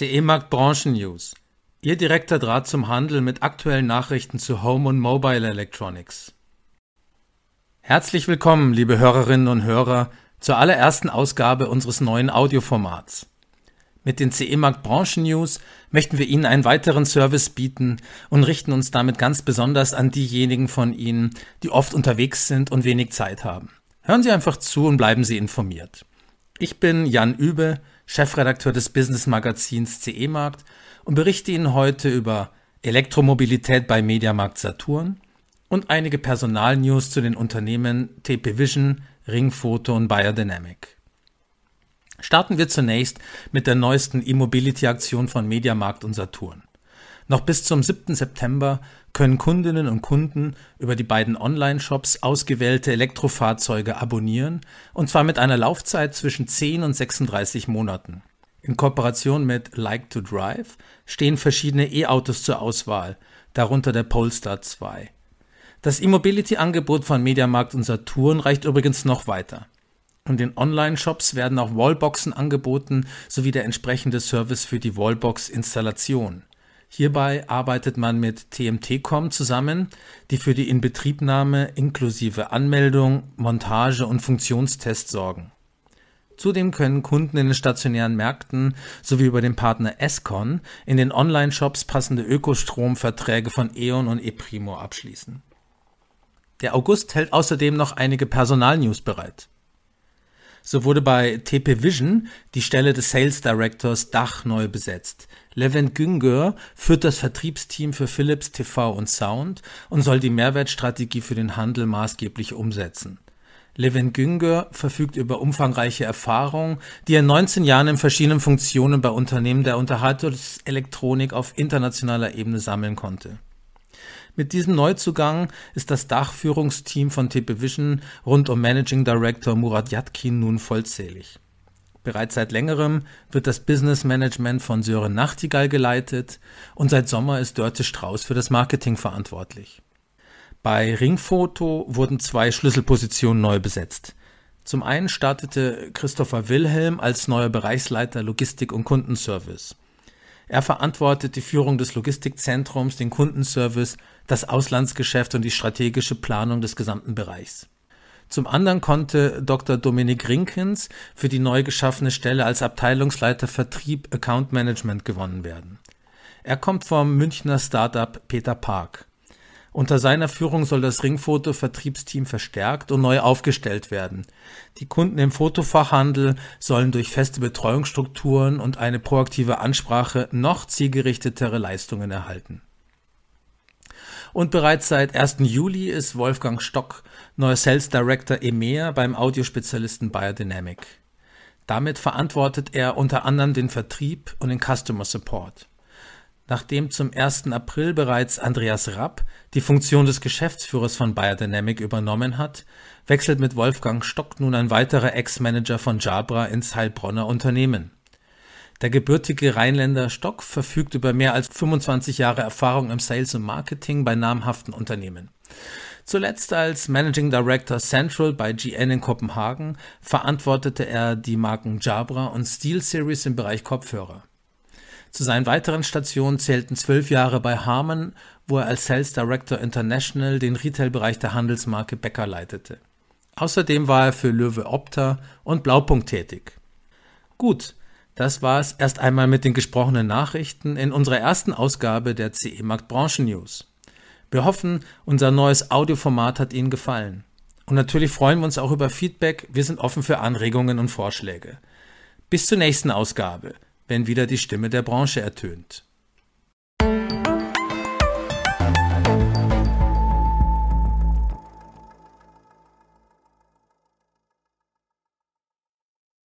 CE Markt Branchen News. Ihr direkter Draht zum Handel mit aktuellen Nachrichten zu Home und Mobile Electronics. Herzlich willkommen, liebe Hörerinnen und Hörer, zur allerersten Ausgabe unseres neuen Audioformats. Mit den CE Markt Branchen News möchten wir Ihnen einen weiteren Service bieten und richten uns damit ganz besonders an diejenigen von Ihnen, die oft unterwegs sind und wenig Zeit haben. Hören Sie einfach zu und bleiben Sie informiert. Ich bin Jan Übe, Chefredakteur des Business Magazins CE Markt und berichte Ihnen heute über Elektromobilität bei Mediamarkt Saturn und einige Personalnews zu den Unternehmen TP Vision, Ringfoto und Biodynamic. Starten wir zunächst mit der neuesten E-Mobility-Aktion von Mediamarkt und Saturn. Noch bis zum 7. September können Kundinnen und Kunden über die beiden Online-Shops ausgewählte Elektrofahrzeuge abonnieren, und zwar mit einer Laufzeit zwischen 10 und 36 Monaten. In Kooperation mit Like to Drive stehen verschiedene E-Autos zur Auswahl, darunter der Polestar 2. Das E-Mobility-Angebot von Mediamarkt und Saturn reicht übrigens noch weiter. In den Online-Shops werden auch Wallboxen angeboten sowie der entsprechende Service für die Wallbox-Installation. Hierbei arbeitet man mit TMT-Com zusammen, die für die Inbetriebnahme inklusive Anmeldung, Montage und Funktionstest sorgen. Zudem können Kunden in den stationären Märkten sowie über den Partner Escon in den Online-Shops passende Ökostromverträge von E.ON und ePrimo abschließen. Der August hält außerdem noch einige Personalnews bereit. So wurde bei TP Vision die Stelle des Sales Directors Dach neu besetzt. Levent Güngör führt das Vertriebsteam für Philips TV und Sound und soll die Mehrwertstrategie für den Handel maßgeblich umsetzen. Levent Güngör verfügt über umfangreiche Erfahrung, die er 19 Jahren in verschiedenen Funktionen bei Unternehmen der Unterhaltungselektronik auf internationaler Ebene sammeln konnte. Mit diesem Neuzugang ist das Dachführungsteam von TP Vision rund um Managing Director Murat Yatkin nun vollzählig. Bereits seit längerem wird das Business Management von Sören Nachtigall geleitet und seit Sommer ist Dörte Strauß für das Marketing verantwortlich. Bei Ringfoto wurden zwei Schlüsselpositionen neu besetzt. Zum einen startete Christopher Wilhelm als neuer Bereichsleiter Logistik und Kundenservice. Er verantwortet die Führung des Logistikzentrums, den Kundenservice, das Auslandsgeschäft und die strategische Planung des gesamten Bereichs. Zum anderen konnte Dr. Dominik Rinkens für die neu geschaffene Stelle als Abteilungsleiter Vertrieb Account Management gewonnen werden. Er kommt vom Münchner Startup Peter Park. Unter seiner Führung soll das Ringfoto-Vertriebsteam verstärkt und neu aufgestellt werden. Die Kunden im Fotofachhandel sollen durch feste Betreuungsstrukturen und eine proaktive Ansprache noch zielgerichtetere Leistungen erhalten. Und bereits seit 1. Juli ist Wolfgang Stock neuer Sales Director EMEA beim Audiospezialisten Biodynamic. Damit verantwortet er unter anderem den Vertrieb und den Customer Support. Nachdem zum 1. April bereits Andreas Rapp die Funktion des Geschäftsführers von Biodynamic übernommen hat, wechselt mit Wolfgang Stock nun ein weiterer Ex-Manager von Jabra ins Heilbronner Unternehmen. Der gebürtige Rheinländer Stock verfügt über mehr als 25 Jahre Erfahrung im Sales und Marketing bei namhaften Unternehmen. Zuletzt als Managing Director Central bei GN in Kopenhagen verantwortete er die Marken Jabra und SteelSeries im Bereich Kopfhörer. Zu seinen weiteren Stationen zählten zwölf Jahre bei Harman, wo er als Sales Director International den Retailbereich der Handelsmarke Becker leitete. Außerdem war er für Löwe Opta und Blaupunkt tätig. Gut, das war es erst einmal mit den gesprochenen Nachrichten in unserer ersten Ausgabe der CE Markt Branchen News. Wir hoffen, unser neues Audioformat hat Ihnen gefallen. Und natürlich freuen wir uns auch über Feedback. Wir sind offen für Anregungen und Vorschläge. Bis zur nächsten Ausgabe wenn wieder die Stimme der Branche ertönt.